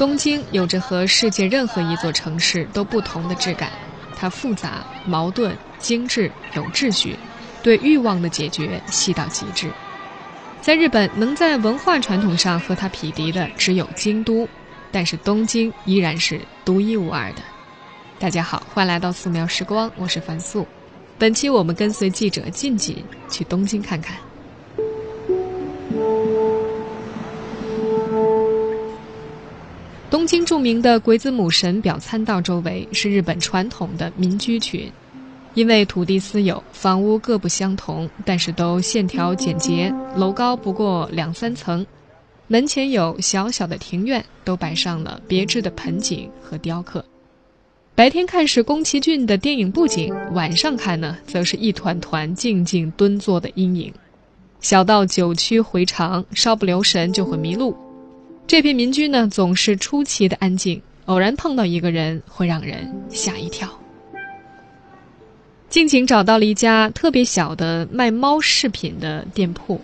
东京有着和世界任何一座城市都不同的质感，它复杂、矛盾、精致、有秩序，对欲望的解决细到极致。在日本，能在文化传统上和它匹敌的只有京都，但是东京依然是独一无二的。大家好，欢迎来到素描时光，我是樊素。本期我们跟随记者晋锦去东京看看。东京著名的鬼子母神表参道周围是日本传统的民居群，因为土地私有，房屋各不相同，但是都线条简洁，楼高不过两三层，门前有小小的庭院，都摆上了别致的盆景和雕刻。白天看是宫崎骏的电影布景，晚上看呢，则是一团团静静蹲坐的阴影。小到九曲回肠，稍不留神就会迷路。这片民居呢，总是出奇的安静，偶然碰到一个人会让人吓一跳。静静找到了一家特别小的卖猫饰品的店铺，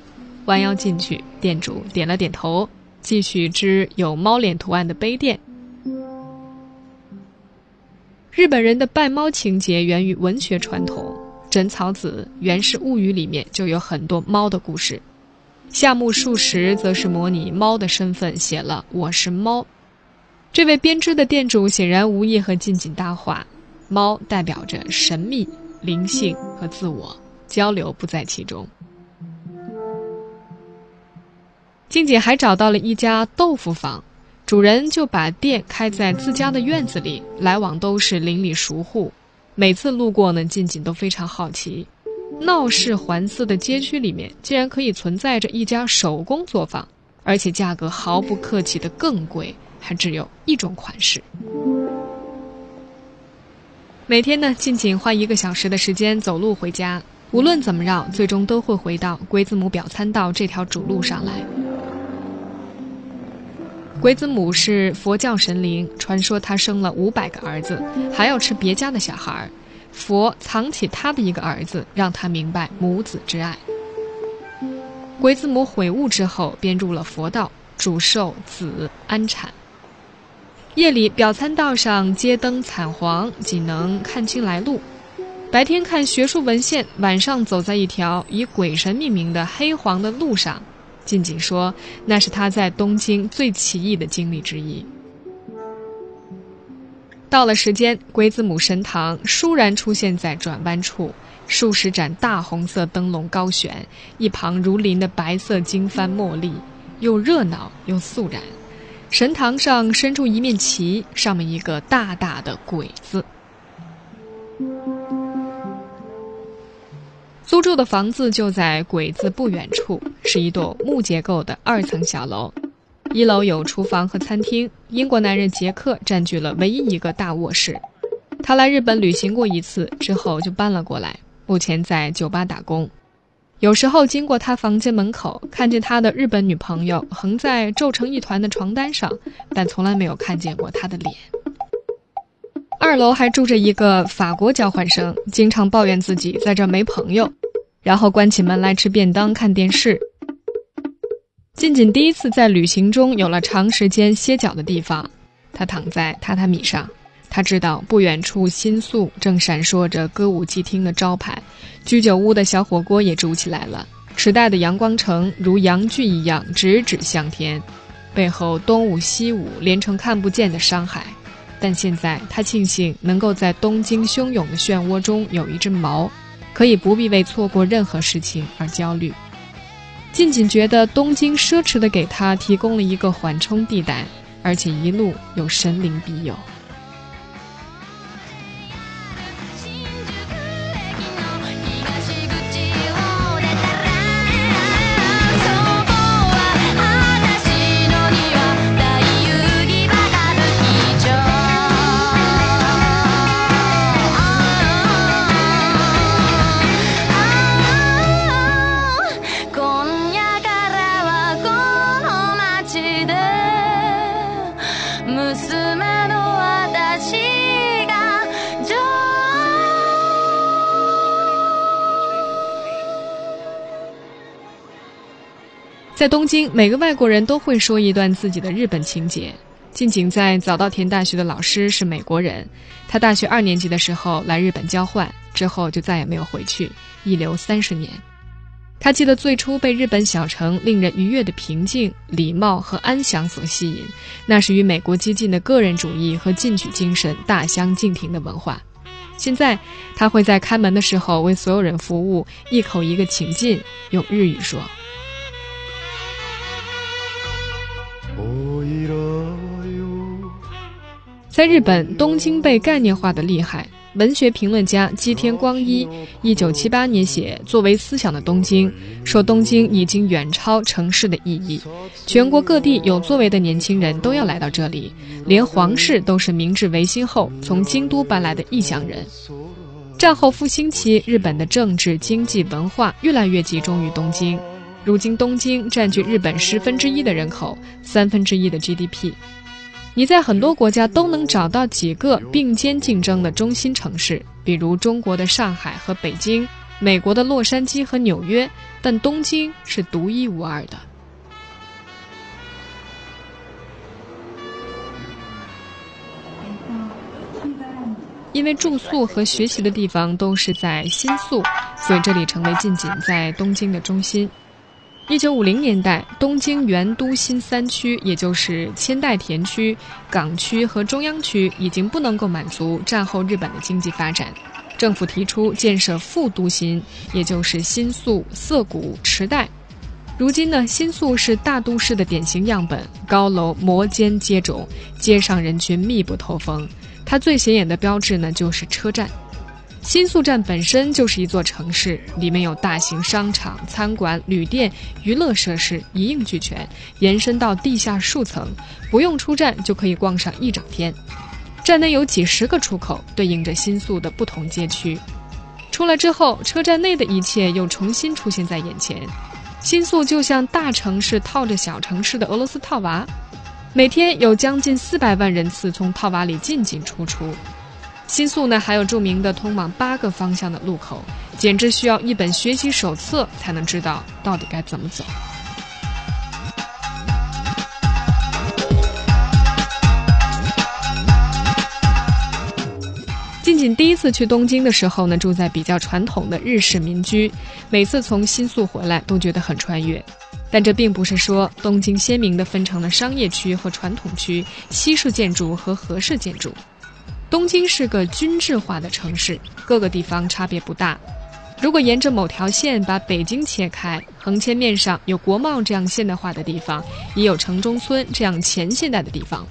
弯腰进去，店主点了点头，继续织有猫脸图案的杯垫。日本人的拜猫情节源于文学传统，《枕草子·源氏物语》里面就有很多猫的故事。夏目漱石则是模拟猫的身份写了“我是猫”。这位编织的店主显然无意和近景搭话。猫代表着神秘、灵性和自我，交流不在其中。静静还找到了一家豆腐坊，主人就把店开在自家的院子里，来往都是邻里熟户。每次路过呢，静静都非常好奇。闹市环伺的街区里面，竟然可以存在着一家手工作坊，而且价格毫不客气的更贵，还只有一种款式。每天呢，静静花一个小时的时间走路回家，无论怎么绕，最终都会回到鬼子母表参道这条主路上来。鬼子母是佛教神灵，传说她生了五百个儿子，还要吃别家的小孩儿。佛藏起他的一个儿子，让他明白母子之爱。鬼子母悔悟之后，便入了佛道，主寿子安产。夜里表参道上街灯惨黄，仅能看清来路。白天看学术文献，晚上走在一条以鬼神命名的黑黄的路上。静静说，那是他在东京最奇异的经历之一。到了时间，鬼子母神堂倏然出现在转弯处，数十盏大红色灯笼高悬，一旁如林的白色经幡茉莉，又热闹又肃然。神堂上伸出一面旗，上面一个大大的“鬼”字。租住的房子就在“鬼”字不远处，是一栋木结构的二层小楼。一楼有厨房和餐厅。英国男人杰克占据了唯一一个大卧室。他来日本旅行过一次，之后就搬了过来。目前在酒吧打工。有时候经过他房间门口，看见他的日本女朋友横在皱成一团的床单上，但从来没有看见过他的脸。二楼还住着一个法国交换生，经常抱怨自己在这没朋友，然后关起门来吃便当、看电视。静静第一次在旅行中有了长时间歇脚的地方，他躺在榻榻米上。他知道不远处新宿正闪烁着歌舞伎厅的招牌，居酒屋的小火锅也煮起来了。池袋的阳光城如阳具一样直指向天，背后东舞西舞连成看不见的山海。但现在他庆幸能够在东京汹涌的漩涡中有一只锚，可以不必为错过任何事情而焦虑。静静觉得东京奢侈的给他提供了一个缓冲地带，而且一路有神灵庇佑。在东京，每个外国人都会说一段自己的日本情节。近景在早稻田大学的老师是美国人，他大学二年级的时候来日本交换，之后就再也没有回去，一留三十年。他记得最初被日本小城令人愉悦的平静、礼貌和安详所吸引，那是与美国激进的个人主义和进取精神大相径庭的文化。现在，他会在开门的时候为所有人服务，一口一个请进，用日语说。在日本，东京被概念化的厉害。文学评论家基天光一，一九七八年写《作为思想的东京》，说东京已经远超城市的意义。全国各地有作为的年轻人都要来到这里，连皇室都是明治维新后从京都搬来的异乡人。战后复兴期，日本的政治、经济、文化越来越集中于东京。如今，东京占据日本十分之一的人口，三分之一的 GDP。你在很多国家都能找到几个并肩竞争的中心城市，比如中国的上海和北京，美国的洛杉矶和纽约，但东京是独一无二的。因为住宿和学习的地方都是在新宿，所以这里成为近景在东京的中心。一九五零年代，东京原都新三区，也就是千代田区、港区和中央区，已经不能够满足战后日本的经济发展。政府提出建设副都心，也就是新宿、涩谷、池袋。如今呢，新宿是大都市的典型样本，高楼摩肩接踵，街上人群密不透风。它最显眼的标志呢，就是车站。新宿站本身就是一座城市，里面有大型商场、餐馆、旅店、娱乐设施一应俱全，延伸到地下数层，不用出站就可以逛上一整天。站内有几十个出口，对应着新宿的不同街区。出来之后，车站内的一切又重新出现在眼前。新宿就像大城市套着小城市的俄罗斯套娃，每天有将近四百万人次从套娃里进进出出。新宿呢，还有著名的通往八个方向的路口，简直需要一本学习手册才能知道到底该怎么走。近景第一次去东京的时候呢，住在比较传统的日式民居，每次从新宿回来都觉得很穿越。但这并不是说东京鲜明地分成了商业区和传统区、西式建筑和和式建筑。东京是个均质化的城市，各个地方差别不大。如果沿着某条线把北京切开，横切面上有国贸这样现代化的地方，也有城中村这样前现代的地方。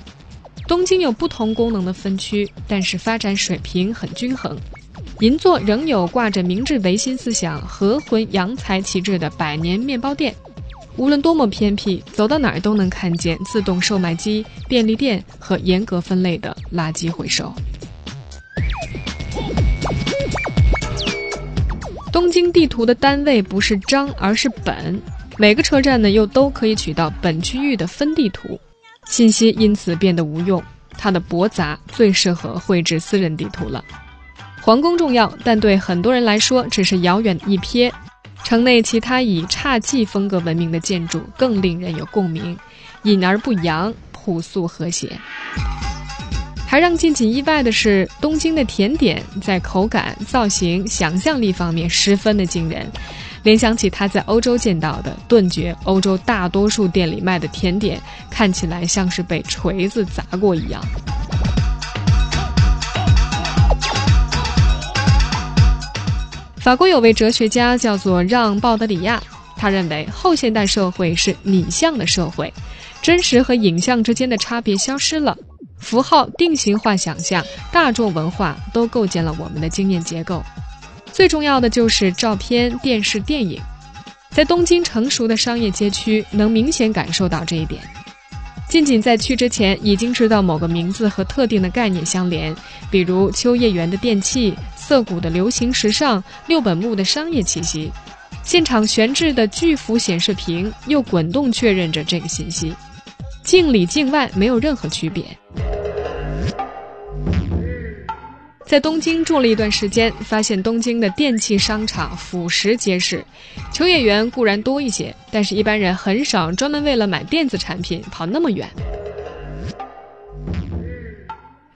东京有不同功能的分区，但是发展水平很均衡。银座仍有挂着明治维新思想、和魂洋才旗帜的百年面包店。无论多么偏僻，走到哪儿都能看见自动售卖机、便利店和严格分类的垃圾回收。东京地图的单位不是张，而是本。每个车站呢，又都可以取到本区域的分地图，信息因此变得无用。它的驳杂最适合绘制私人地图了。皇宫重要，但对很多人来说只是遥远的一瞥。城内其他以侘寂风格闻名的建筑更令人有共鸣，隐而不扬，朴素和谐。还让近景意外的是，东京的甜点在口感、造型、想象力方面十分的惊人。联想起他在欧洲见到的，顿觉欧洲大多数店里卖的甜点看起来像是被锤子砸过一样。法国有位哲学家叫做让·鲍德里亚，他认为后现代社会是拟像的社会，真实和影像之间的差别消失了，符号、定型化想象、大众文化都构建了我们的经验结构。最重要的就是照片、电视、电影，在东京成熟的商业街区能明显感受到这一点。近景在去之前已经知道某个名字和特定的概念相连，比如秋叶原的电器。涩谷的流行时尚，六本木的商业气息，现场悬置的巨幅显示屏又滚动确认着这个信息，境里境外没有任何区别。在东京住了一段时间，发现东京的电器商场俯拾皆是，秋叶原固然多一些，但是一般人很少专门为了买电子产品跑那么远。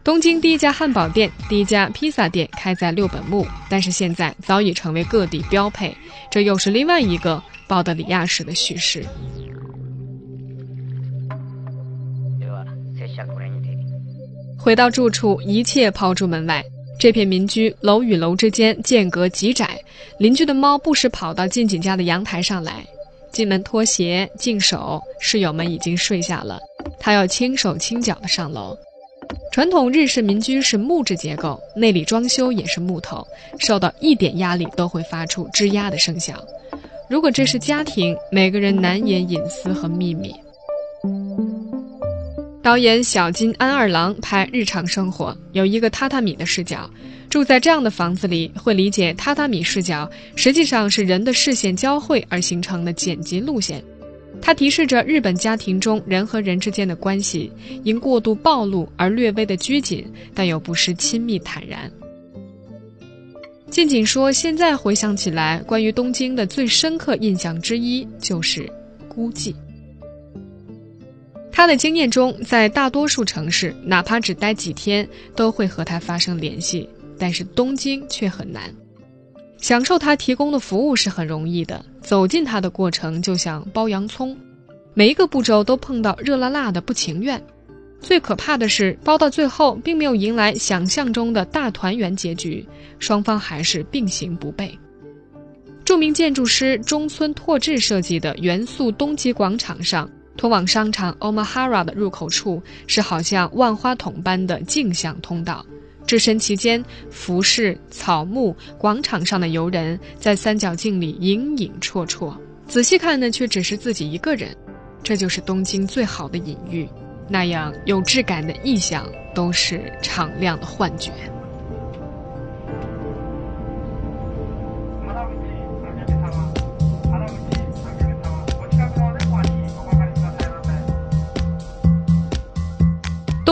东京第一家汉堡店、第一家披萨店开在六本木，但是现在早已成为各地标配。这又是另外一个鲍德里亚式的叙事。回到住处，一切抛诸门外。这片民居楼与楼之间间隔极窄，邻居的猫不时跑到静静家的阳台上来。进门脱鞋、净手，室友们已经睡下了。他要轻手轻脚地上楼。传统日式民居是木质结构，内里装修也是木头，受到一点压力都会发出吱呀的声响。如果这是家庭，每个人难掩隐私和秘密。导演小金安二郎拍日常生活，有一个榻榻米的视角。住在这样的房子里，会理解榻榻米视角实际上是人的视线交汇而形成的剪辑路线。它提示着日本家庭中人和人之间的关系因过度暴露而略微的拘谨，但又不失亲密坦然。静静说：“现在回想起来，关于东京的最深刻印象之一就是孤寂。他的经验中，在大多数城市，哪怕只待几天，都会和他发生联系，但是东京却很难。”享受他提供的服务是很容易的，走进他的过程就像剥洋葱，每一个步骤都碰到热辣辣的不情愿。最可怕的是，包到最后并没有迎来想象中的大团圆结局，双方还是并行不悖。著名建筑师中村拓志设计的元素东极广场上，通往商场 Omahara 的入口处是好像万花筒般的镜像通道。置身其间，服饰、草木、广场上的游人，在三角镜里影影绰绰。仔细看呢，却只是自己一个人。这就是东京最好的隐喻，那样有质感的意象，都是敞亮的幻觉。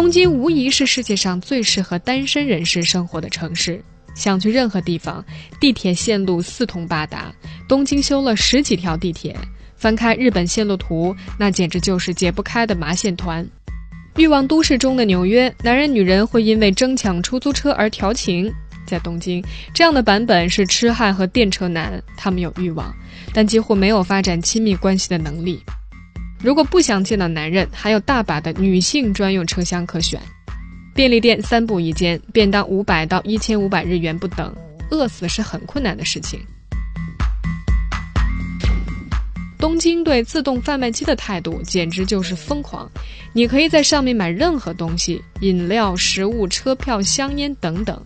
东京无疑是世界上最适合单身人士生活的城市。想去任何地方，地铁线路四通八达。东京修了十几条地铁，翻开日本线路图，那简直就是解不开的麻线团。欲望都市中的纽约，男人女人会因为争抢出租车而调情。在东京，这样的版本是痴汉和电车男，他们有欲望，但几乎没有发展亲密关系的能力。如果不想见到男人，还有大把的女性专用车厢可选。便利店三步一间，便当五百到一千五百日元不等，饿死是很困难的事情。东京对自动贩卖机的态度简直就是疯狂，你可以在上面买任何东西，饮料、食物、车票、香烟等等。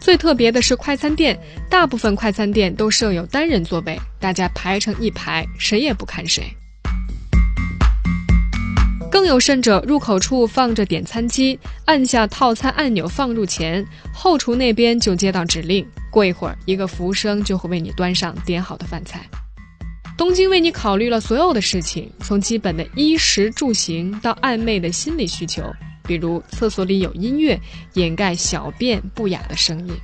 最特别的是快餐店，大部分快餐店都设有单人座位，大家排成一排，谁也不看谁。更有甚者，入口处放着点餐机，按下套餐按钮放入前，后厨那边就接到指令，过一会儿，一个服务生就会为你端上点好的饭菜。东京为你考虑了所有的事情，从基本的衣食住行到暧昧的心理需求，比如厕所里有音乐，掩盖小便不雅的声音。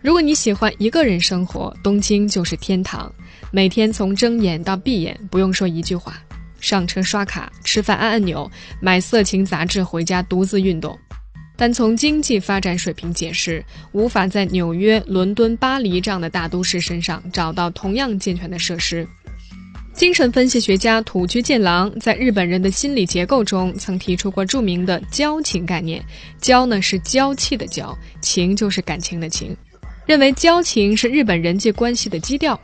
如果你喜欢一个人生活，东京就是天堂。每天从睁眼到闭眼，不用说一句话，上车刷卡，吃饭按按钮，买色情杂志回家独自运动。但从经济发展水平解释，无法在纽约、伦敦、巴黎这样的大都市身上找到同样健全的设施。精神分析学家土居健郎在日本人的心理结构中曾提出过著名的“交情”概念，“交”呢是娇气的“娇”，“情”就是感情的“情”，认为交情是日本人际关系的基调。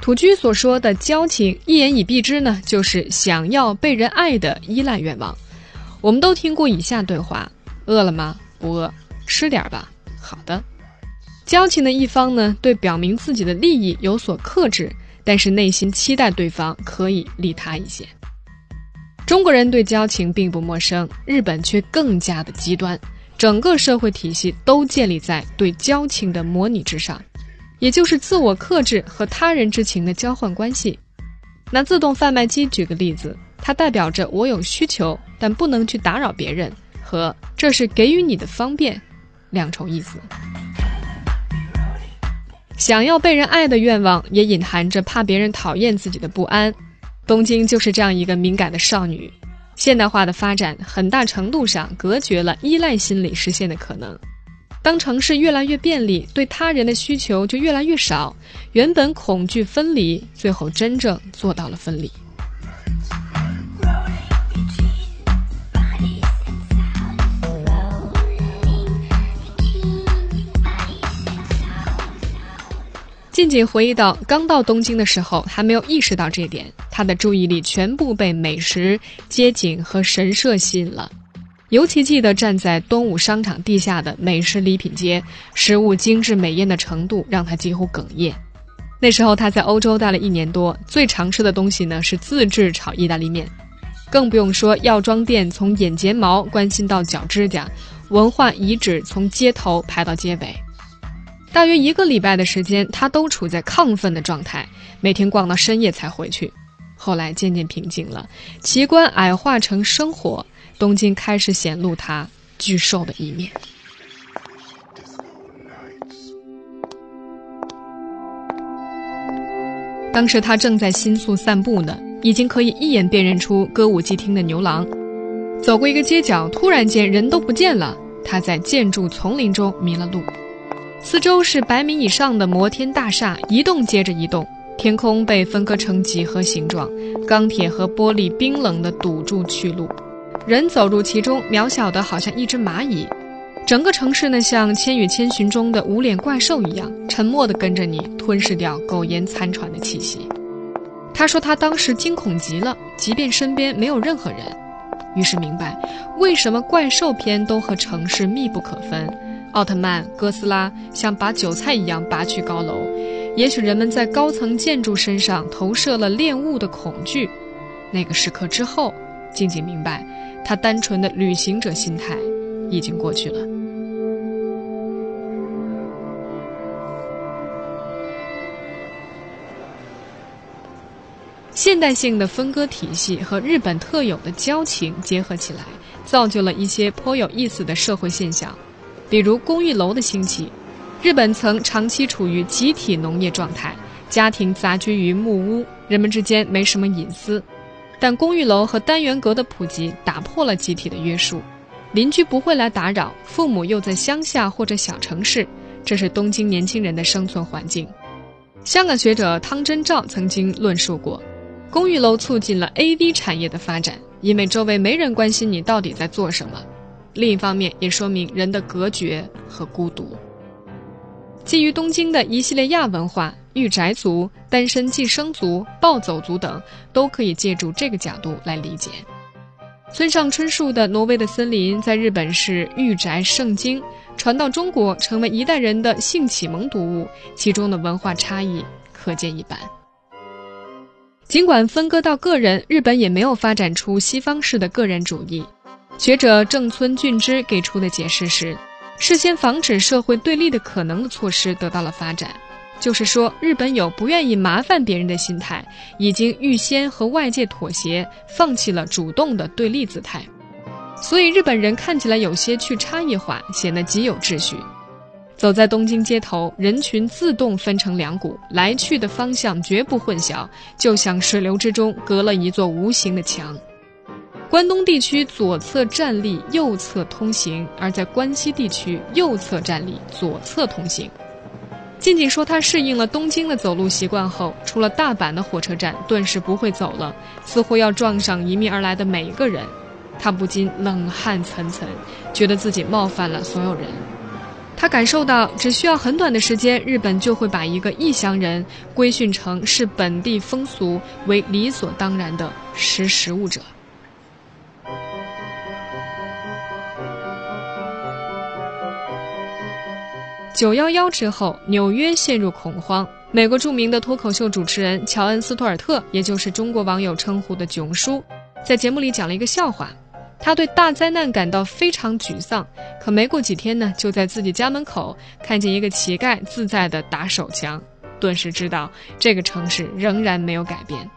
土居所说的交情，一言以蔽之呢，就是想要被人爱的依赖愿望。我们都听过以下对话：饿了吗？不饿，吃点吧。好的。交情的一方呢，对表明自己的利益有所克制，但是内心期待对方可以利他一些。中国人对交情并不陌生，日本却更加的极端，整个社会体系都建立在对交情的模拟之上。也就是自我克制和他人之情的交换关系。拿自动贩卖机举个例子，它代表着我有需求，但不能去打扰别人，和这是给予你的方便，两重意思。想要被人爱的愿望，也隐含着怕别人讨厌自己的不安。东京就是这样一个敏感的少女，现代化的发展很大程度上隔绝了依赖心理实现的可能。当城市越来越便利，对他人的需求就越来越少，原本恐惧分离，最后真正做到了分离。静静回忆到，刚到东京的时候，还没有意识到这点。他的注意力全部被美食、街景和神社吸引了，尤其记得站在东武商场地下的美食礼品街，食物精致美艳的程度让他几乎哽咽。那时候他在欧洲待了一年多，最常吃的东西呢是自制炒意大利面，更不用说药妆店从眼睫毛关心到脚指甲，文化遗址从街头排到街尾。大约一个礼拜的时间，他都处在亢奋的状态，每天逛到深夜才回去。后来渐渐平静了，奇观矮化成生活，东京开始显露他巨兽的一面。当时他正在新宿散步呢，已经可以一眼辨认出歌舞伎町的牛郎。走过一个街角，突然间人都不见了，他在建筑丛林中迷了路。四周是百米以上的摩天大厦，一栋接着一栋，天空被分割成几何形状，钢铁和玻璃冰冷地堵住去路，人走入其中，渺小的好像一只蚂蚁。整个城市呢，像《千与千寻》中的无脸怪兽一样，沉默地跟着你，吞噬掉苟延残喘的气息。他说他当时惊恐极了，即便身边没有任何人，于是明白为什么怪兽片都和城市密不可分。奥特曼、哥斯拉像拔韭菜一样拔去高楼，也许人们在高层建筑身上投射了恋物的恐惧。那个时刻之后，静静明白，他单纯的旅行者心态已经过去了。现代性的分割体系和日本特有的交情结合起来，造就了一些颇有意思的社会现象。比如公寓楼的兴起，日本曾长期处于集体农业状态，家庭杂居于木屋，人们之间没什么隐私。但公寓楼和单元阁的普及打破了集体的约束，邻居不会来打扰，父母又在乡下或者小城市，这是东京年轻人的生存环境。香港学者汤真照曾经论述过，公寓楼促进了 AV 产业的发展，因为周围没人关心你到底在做什么。另一方面，也说明人的隔绝和孤独。基于东京的一系列亚文化，御宅族、单身寄生族、暴走族等，都可以借助这个角度来理解。村上春树的《挪威的森林》在日本是御宅圣经，传到中国成为一代人的性启蒙读物，其中的文化差异可见一斑。尽管分割到个人，日本也没有发展出西方式的个人主义。学者正村俊之给出的解释是，事先防止社会对立的可能的措施得到了发展，就是说，日本有不愿意麻烦别人的心态，已经预先和外界妥协，放弃了主动的对立姿态，所以日本人看起来有些去差异化，显得极有秩序。走在东京街头，人群自动分成两股，来去的方向绝不混淆，就像水流之中隔了一座无形的墙。关东地区左侧站立，右侧通行；而在关西地区，右侧站立，左侧通行。静静说，他适应了东京的走路习惯后，出了大阪的火车站，顿时不会走了，似乎要撞上迎面而来的每一个人。他不禁冷汗涔涔，觉得自己冒犯了所有人。他感受到，只需要很短的时间，日本就会把一个异乡人规训成视本地风俗为理所当然的识时务者。九幺幺之后，纽约陷入恐慌。美国著名的脱口秀主持人乔恩·斯图尔特，也就是中国网友称呼的“囧叔”，在节目里讲了一个笑话。他对大灾难感到非常沮丧，可没过几天呢，就在自己家门口看见一个乞丐自在地打手枪，顿时知道这个城市仍然没有改变。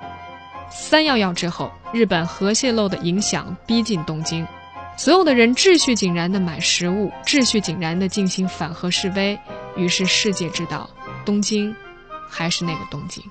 三幺幺之后，日本核泄漏的影响逼近东京。所有的人秩序井然的买食物秩序井然的进行反核示威于是世界知道东京还是那个东京。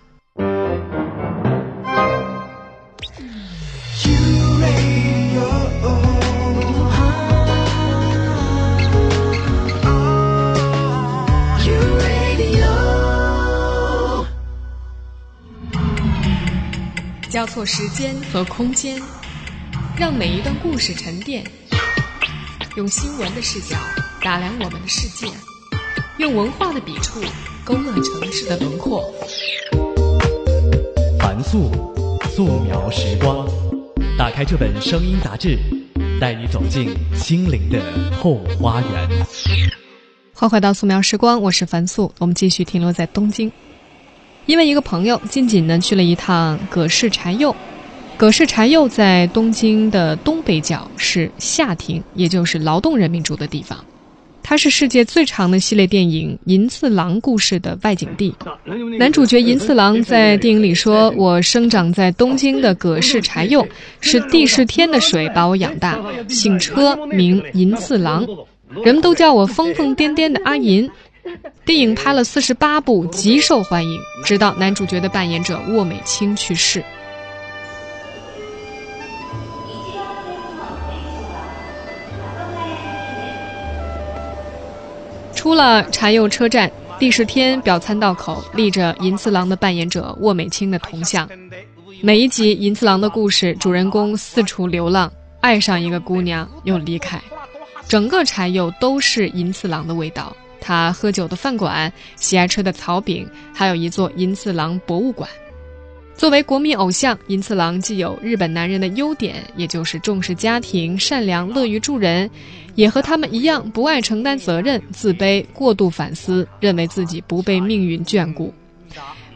交错时间和空间让每一段故事沉淀用新闻的视角打量我们的世界，用文化的笔触勾勒城市的轮廓。凡素，素描时光。打开这本声音杂志，带你走进心灵的后花园。欢迎回到素描时光，我是凡素。我们继续停留在东京，因为一个朋友，近景呢去了一趟葛饰柴又。葛饰柴又在东京的东北角，是下町，也就是劳动人民住的地方。它是世界最长的系列电影《银次郎》故事的外景地。男主角银次郎在电影里说：“我生长在东京的葛饰柴又，是地势天的水把我养大，姓车名银次郎，人们都叫我疯疯癫癫的阿银。”电影拍了四十八部，极受欢迎，直到男主角的扮演者渥美清去世。出了柴又车站，第十天表参道口立着银次郎的扮演者渥美清的铜像。每一集银次郎的故事，主人公四处流浪，爱上一个姑娘又离开，整个柴又都是银次郎的味道。他喝酒的饭馆，喜爱吃的草饼，还有一座银次郎博物馆。作为国民偶像，银次郎既有日本男人的优点，也就是重视家庭、善良、乐于助人，也和他们一样不爱承担责任、自卑、过度反思，认为自己不被命运眷顾。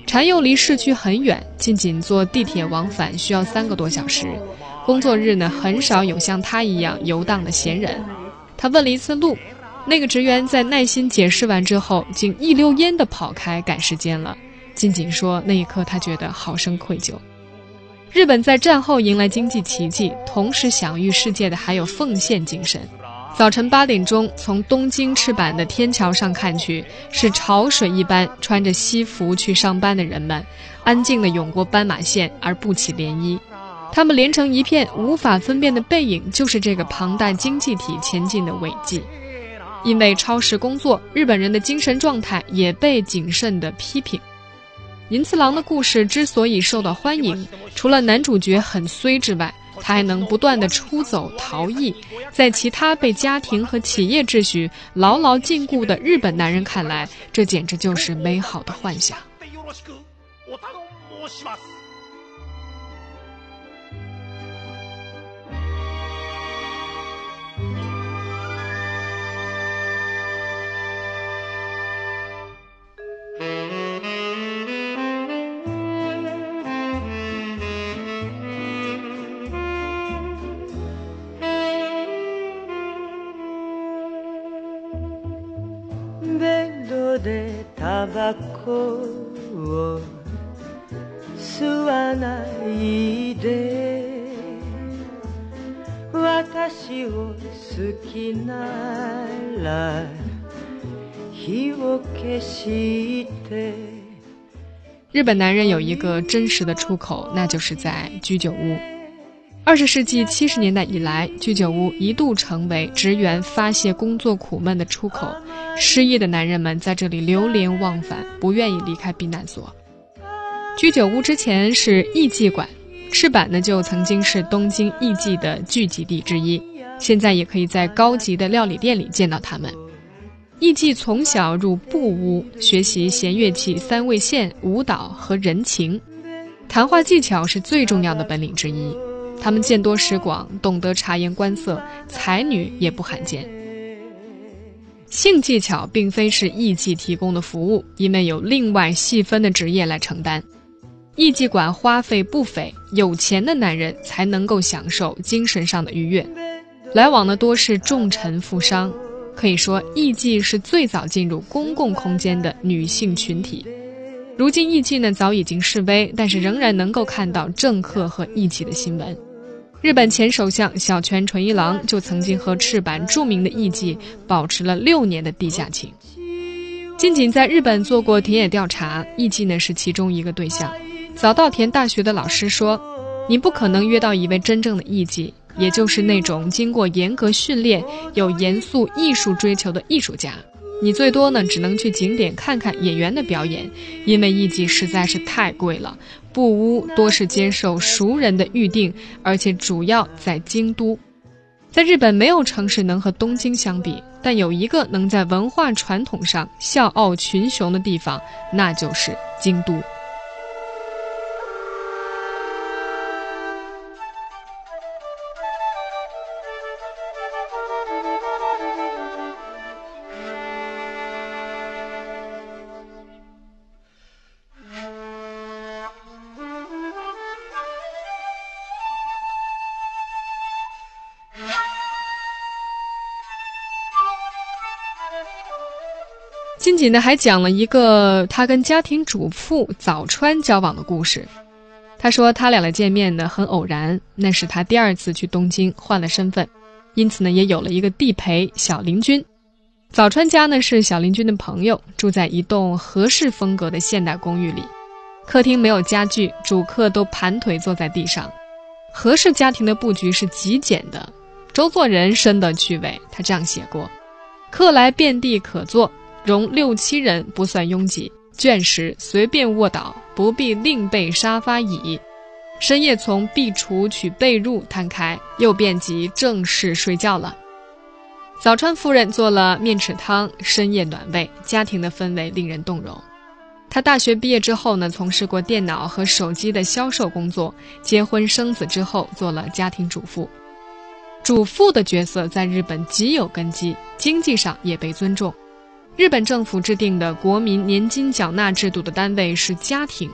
禅又离市区很远，仅仅坐地铁往返需要三个多小时。工作日呢，很少有像他一样游荡的闲人。他问了一次路，那个职员在耐心解释完之后，竟一溜烟地跑开赶时间了。金井说：“那一刻，他觉得好生愧疚。日本在战后迎来经济奇迹，同时享誉世界的还有奉献精神。早晨八点钟，从东京赤坂的天桥上看去，是潮水一般穿着西服去上班的人们，安静地涌过斑马线而不起涟漪。他们连成一片，无法分辨的背影，就是这个庞大经济体前进的轨迹。因为超时工作，日本人的精神状态也被谨慎地批评。”银次郎的故事之所以受到欢迎，除了男主角很衰之外，他还能不断的出走逃逸，在其他被家庭和企业秩序牢牢禁锢的日本男人看来，这简直就是美好的幻想。日本男人有一个真实的出口，那就是在居酒屋。二十世纪七十年代以来，居酒屋一度成为职员发泄工作苦闷的出口。失意的男人们在这里流连忘返，不愿意离开避难所。居酒屋之前是艺妓馆，赤坂呢就曾经是东京艺妓的聚集地之一。现在也可以在高级的料理店里见到他们。艺妓从小入布屋，学习弦乐器、三味线、舞蹈和人情，谈话技巧是最重要的本领之一。他们见多识广，懂得察言观色，才女也不罕见。性技巧并非是艺妓提供的服务，因为有另外细分的职业来承担。艺妓馆花费不菲，有钱的男人才能够享受精神上的愉悦。来往的多是重臣富商，可以说艺妓是最早进入公共空间的女性群体。如今艺妓呢早已经式微，但是仍然能够看到政客和艺妓的新闻。日本前首相小泉纯一郎就曾经和赤坂著名的艺妓保持了六年的地下情。金井在日本做过田野调查，艺妓呢是其中一个对象。早稻田大学的老师说：“你不可能约到一位真正的艺妓，也就是那种经过严格训练、有严肃艺术追求的艺术家。”你最多呢，只能去景点看看演员的表演，因为艺伎实在是太贵了，布屋多是接受熟人的预定，而且主要在京都。在日本，没有城市能和东京相比，但有一个能在文化传统上笑傲群雄的地方，那就是京都。近景呢，还讲了一个他跟家庭主妇早川交往的故事。他说他俩的见面呢很偶然，那是他第二次去东京换了身份，因此呢也有了一个地陪小林君。早川家呢是小林君的朋友，住在一栋和式风格的现代公寓里，客厅没有家具，主客都盘腿坐在地上。和式家庭的布局是极简的，周作人深得趣味，他这样写过：客来遍地可坐。容六七人不算拥挤，倦时随便卧倒，不必另备沙发椅。深夜从壁橱取被褥摊开，又便即正式睡觉了。早川夫人做了面豉汤，深夜暖胃，家庭的氛围令人动容。她大学毕业之后呢，从事过电脑和手机的销售工作。结婚生子之后，做了家庭主妇。主妇的角色在日本极有根基，经济上也被尊重。日本政府制定的国民年金缴纳制度的单位是家庭，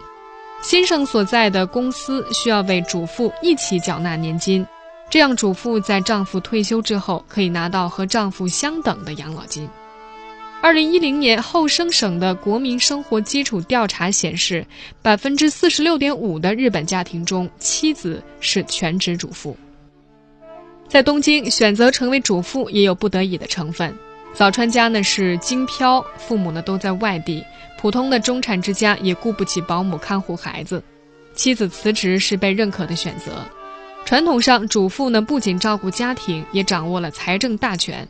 先生所在的公司需要为主妇一起缴纳年金，这样主妇在丈夫退休之后可以拿到和丈夫相等的养老金。二零一零年后生省的国民生活基础调查显示，百分之四十六点五的日本家庭中，妻子是全职主妇。在东京选择成为主妇也有不得已的成分。早川家呢是京漂，父母呢都在外地，普通的中产之家也雇不起保姆看护孩子，妻子辞职是被认可的选择。传统上，主妇呢不仅照顾家庭，也掌握了财政大权。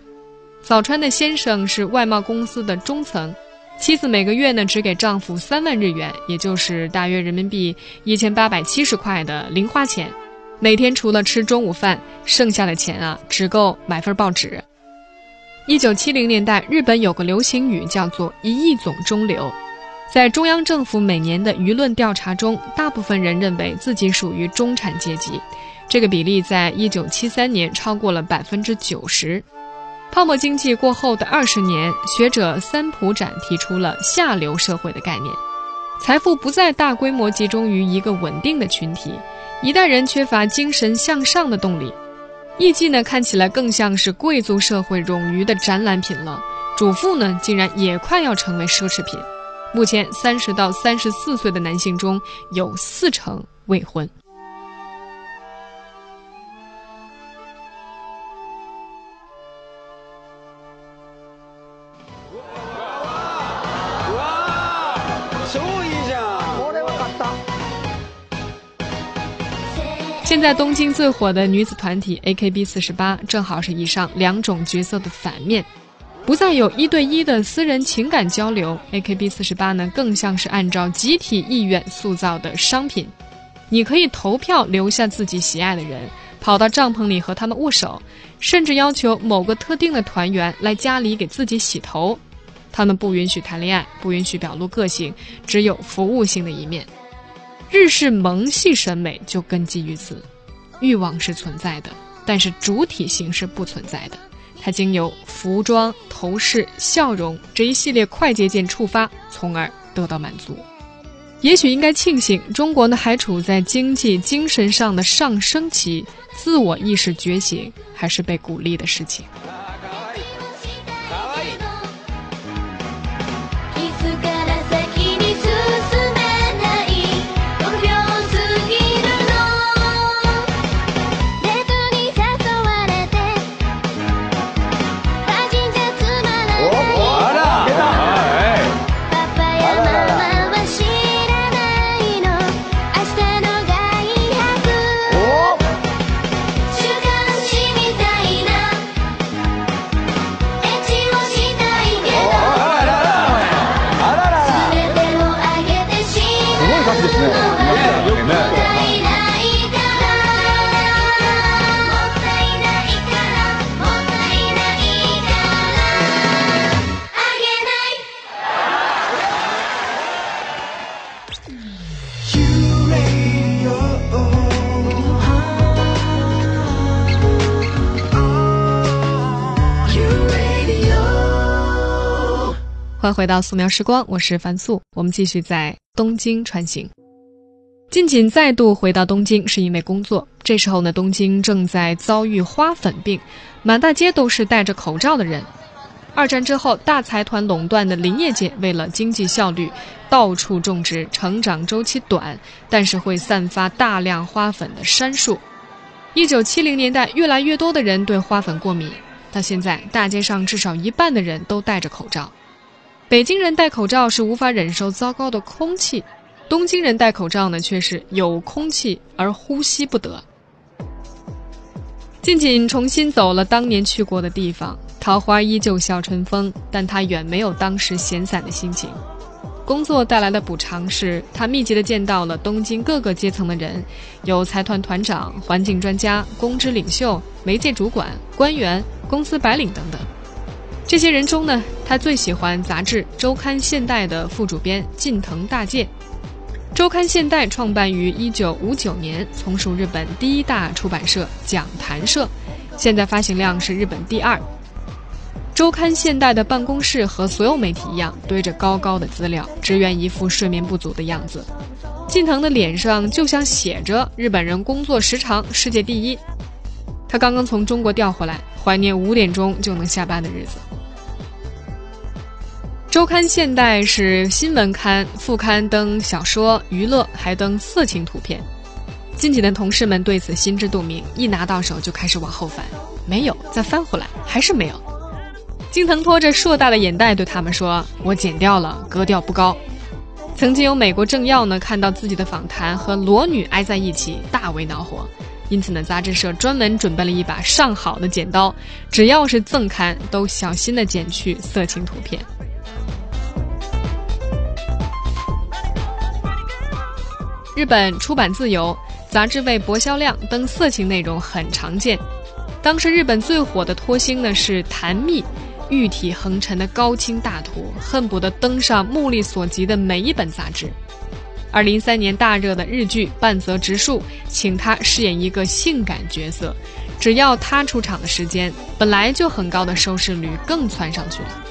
早川的先生是外贸公司的中层，妻子每个月呢只给丈夫三万日元，也就是大约人民币一千八百七十块的零花钱，每天除了吃中午饭，剩下的钱啊只够买份报纸。一九七零年代，日本有个流行语叫做“一亿总中流”。在中央政府每年的舆论调查中，大部分人认为自己属于中产阶级，这个比例在一九七三年超过了百分之九十。泡沫经济过后的二十年，学者三浦展提出了下流社会的概念：财富不再大规模集中于一个稳定的群体，一代人缺乏精神向上的动力。艺妓呢，看起来更像是贵族社会冗余的展览品了。主妇呢，竟然也快要成为奢侈品。目前，三十到三十四岁的男性中有四成未婚。在东京最火的女子团体 AKB 四十八，正好是以上两种角色的反面，不再有一对一的私人情感交流。AKB 四十八呢，更像是按照集体意愿塑造的商品。你可以投票留下自己喜爱的人，跑到帐篷里和他们握手，甚至要求某个特定的团员来家里给自己洗头。他们不允许谈恋爱，不允许表露个性，只有服务性的一面。日式萌系审美就根基于此，欲望是存在的，但是主体性是不存在的。它经由服装、头饰、笑容这一系列快捷键触发，从而得到满足。也许应该庆幸，中国呢还处在经济、精神上的上升期，自我意识觉醒还是被鼓励的事情。欢迎回到素描时光，我是樊素。我们继续在东京穿行。近锦再度回到东京是因为工作。这时候呢，东京正在遭遇花粉病，满大街都是戴着口罩的人。二战之后，大财团垄断的林业界为了经济效率，到处种植成长周期短但是会散发大量花粉的杉树。一九七零年代，越来越多的人对花粉过敏，到现在，大街上至少一半的人都戴着口罩。北京人戴口罩是无法忍受糟糕的空气，东京人戴口罩呢却是有空气而呼吸不得。静静重新走了当年去过的地方，桃花依旧笑春风，但他远没有当时闲散的心情。工作带来的补偿是他密集的见到了东京各个阶层的人，有财团团长、环境专家、公知领袖、媒介主管、官员、公司白领等等。这些人中呢，他最喜欢杂志《周刊现代》的副主编近藤大介。《周刊现代》创办于1959年，从属日本第一大出版社讲谈社，现在发行量是日本第二。《周刊现代》的办公室和所有媒体一样，堆着高高的资料，职员一副睡眠不足的样子。近藤的脸上就像写着“日本人工作时长世界第一”。他刚刚从中国调回来，怀念五点钟就能下班的日子。周刊现代是新闻刊，副刊登小说、娱乐，还登色情图片。近几的同事们对此心知肚明，一拿到手就开始往后翻，没有，再翻回来，还是没有。金藤拖着硕大的眼袋对他们说：“我剪掉了，格调不高。”曾经有美国政要呢，看到自己的访谈和裸女挨在一起，大为恼火。因此呢，杂志社专门准备了一把上好的剪刀，只要是赠刊，都小心的剪去色情图片。日本出版自由，杂志为博销量登色情内容很常见。当时日本最火的脱星呢是谭蜜，玉体横陈的高清大图，恨不得登上目力所及的每一本杂志。二零三年大热的日剧《半泽直树》，请他饰演一个性感角色，只要他出场的时间，本来就很高的收视率更窜上去了。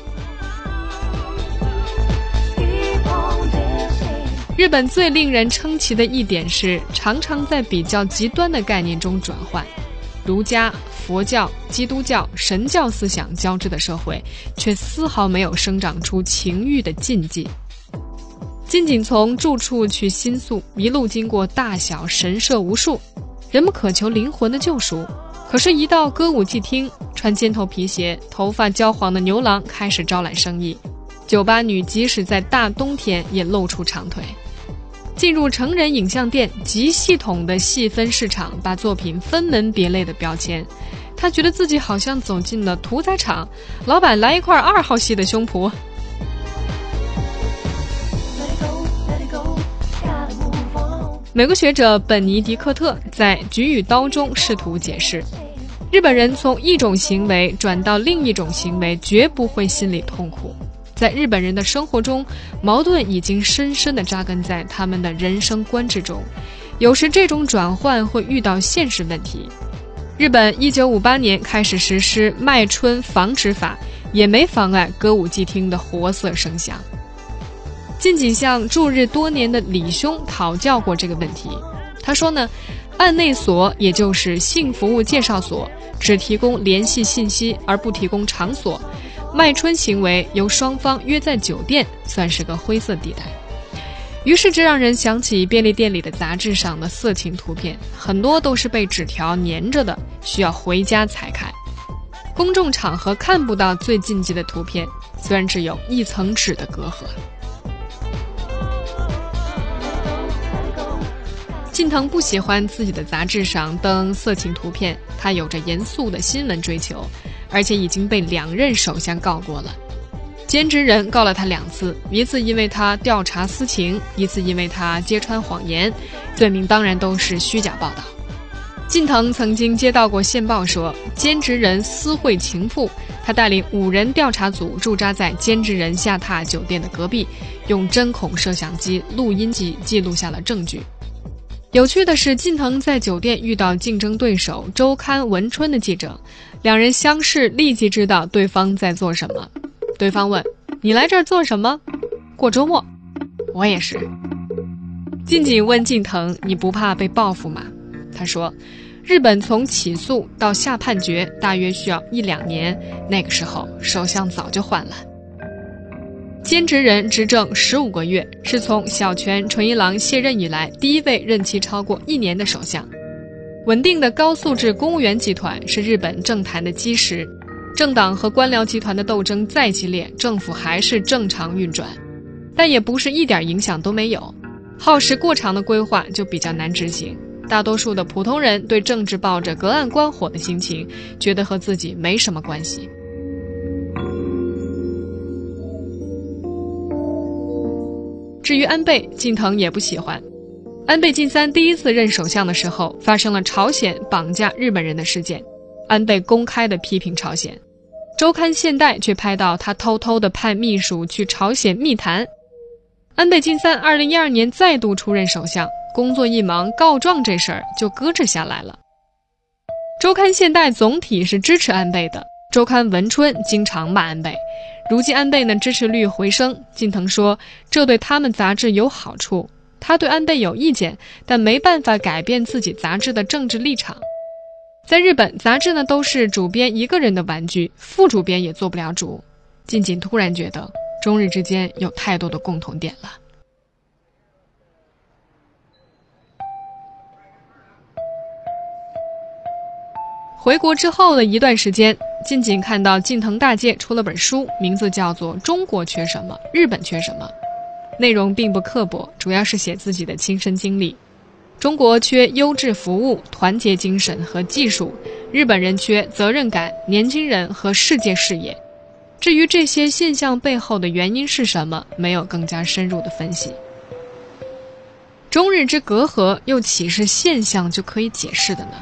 日本最令人称奇的一点是，常常在比较极端的概念中转换，儒家、佛教、基督教、神教思想交织的社会，却丝毫没有生长出情欲的禁忌。仅仅从住处去新宿，一路经过大小神社无数，人们渴求灵魂的救赎。可是，一到歌舞伎厅，穿尖头皮鞋、头发焦黄的牛郎开始招揽生意，酒吧女即使在大冬天也露出长腿。进入成人影像店，极系统的细分市场，把作品分门别类的标签。他觉得自己好像走进了屠宰场，老板来一块二号系的胸脯。美国学者本尼迪克特在《菊与刀》中试图解释，日本人从一种行为转到另一种行为，绝不会心里痛苦。在日本人的生活中，矛盾已经深深地扎根在他们的人生观之中。有时这种转换会遇到现实问题。日本1958年开始实施卖春防止法，也没妨碍歌舞伎厅的活色生香。近景向驻日多年的李兄讨教过这个问题。他说呢，案内所也就是性服务介绍所，只提供联系信息而不提供场所。卖春行为由双方约在酒店，算是个灰色地带。于是这让人想起便利店里的杂志上的色情图片，很多都是被纸条粘着的，需要回家才看。公众场合看不到最禁忌的图片，虽然只有一层纸的隔阂。近藤不喜欢自己的杂志上登色情图片，他有着严肃的新闻追求。而且已经被两任首相告过了，兼职人告了他两次，一次因为他调查私情，一次因为他揭穿谎言，罪名当然都是虚假报道。近藤曾经接到过线报说，兼职人私会情妇，他带领五人调查组驻扎在兼职人下榻酒店的隔壁，用针孔摄像机、录音机记录下了证据。有趣的是，近藤在酒店遇到竞争对手周刊文春的记者，两人相视，立即知道对方在做什么。对方问：“你来这儿做什么？过周末。我也是。近景问近藤：“你不怕被报复吗？”他说：“日本从起诉到下判决大约需要一两年，那个时候首相早就换了。”菅直人执政十五个月，是从小泉纯一郎卸任以来第一位任期超过一年的首相。稳定的高素质公务员集团是日本政坛的基石，政党和官僚集团的斗争再激烈，政府还是正常运转。但也不是一点影响都没有，耗时过长的规划就比较难执行。大多数的普通人对政治抱着隔岸观火的心情，觉得和自己没什么关系。至于安倍晋藤也不喜欢。安倍晋三第一次任首相的时候，发生了朝鲜绑架日本人的事件，安倍公开的批评朝鲜，周刊现代却拍到他偷偷的派秘书去朝鲜密谈。安倍晋三二零一二年再度出任首相，工作一忙，告状这事儿就搁置下来了。周刊现代总体是支持安倍的，周刊文春经常骂安倍。如今安倍呢支持率回升，近藤说这对他们杂志有好处。他对安倍有意见，但没办法改变自己杂志的政治立场。在日本，杂志呢都是主编一个人的玩具，副主编也做不了主。近景突然觉得中日之间有太多的共同点了。回国之后的一段时间。近景看到近藤大介出了本书，名字叫做《中国缺什么，日本缺什么》，内容并不刻薄，主要是写自己的亲身经历。中国缺优质服务、团结精神和技术，日本人缺责任感、年轻人和世界视野。至于这些现象背后的原因是什么，没有更加深入的分析。中日之隔阂又岂是现象就可以解释的呢？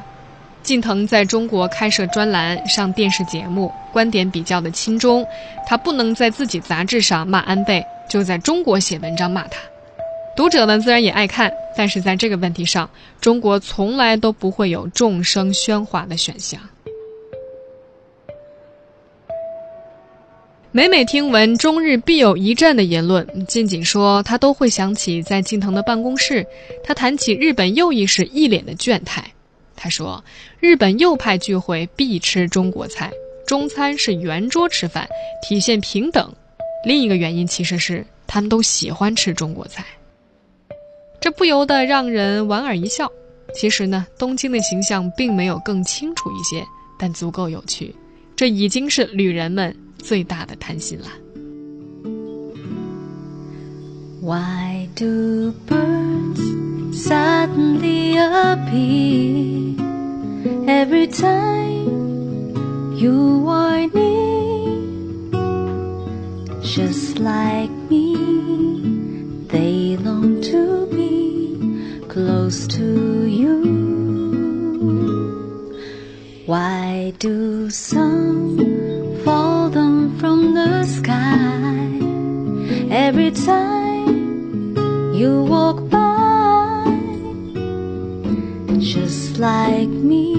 近藤在中国开设专栏、上电视节目，观点比较的亲中。他不能在自己杂志上骂安倍，就在中国写文章骂他。读者呢自然也爱看，但是在这个问题上，中国从来都不会有众声喧哗的选项。每每听闻中日必有一战的言论，近景说他都会想起在近藤的办公室，他谈起日本右翼时一脸的倦态。他说：“日本右派聚会必吃中国菜，中餐是圆桌吃饭，体现平等。另一个原因其实是他们都喜欢吃中国菜。”这不由得让人莞尔一笑。其实呢，东京的形象并没有更清楚一些，但足够有趣。这已经是旅人们最大的贪心了。Why do birds? suddenly appear every time you are near. Just like me, they long to be close to you. Why do some fall down from the sky every time you walk by? just like me.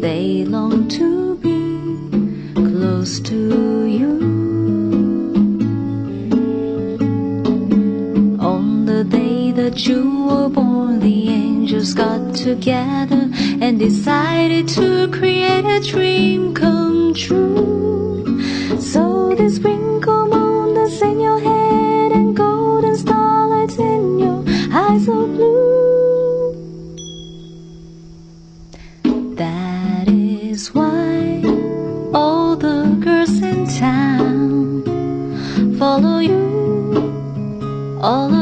They long to be close to you. You were born, the angels got together and decided to create a dream come true. So this wrinkle moon that's in your head and golden starlights in your eyes of blue. That is why all the girls in town follow you all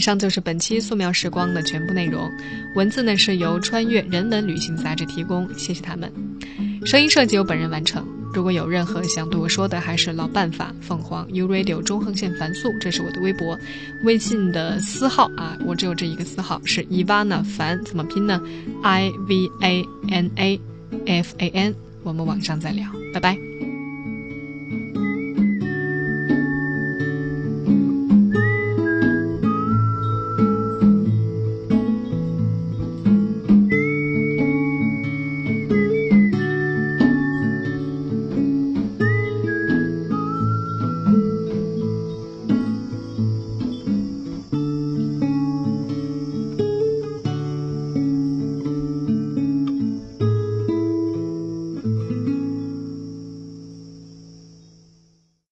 以上就是本期素描时光的全部内容。文字呢是由穿越人文旅行杂志提供，谢谢他们。声音设计由本人完成。如果有任何想对我说的，还是老办法，凤凰 U Radio 中横线凡素，这是我的微博，微信的私号啊，我只有这一个私号，是 Ivana 凡，怎么拼呢？I V A N A F A N。我们网上再聊，拜拜。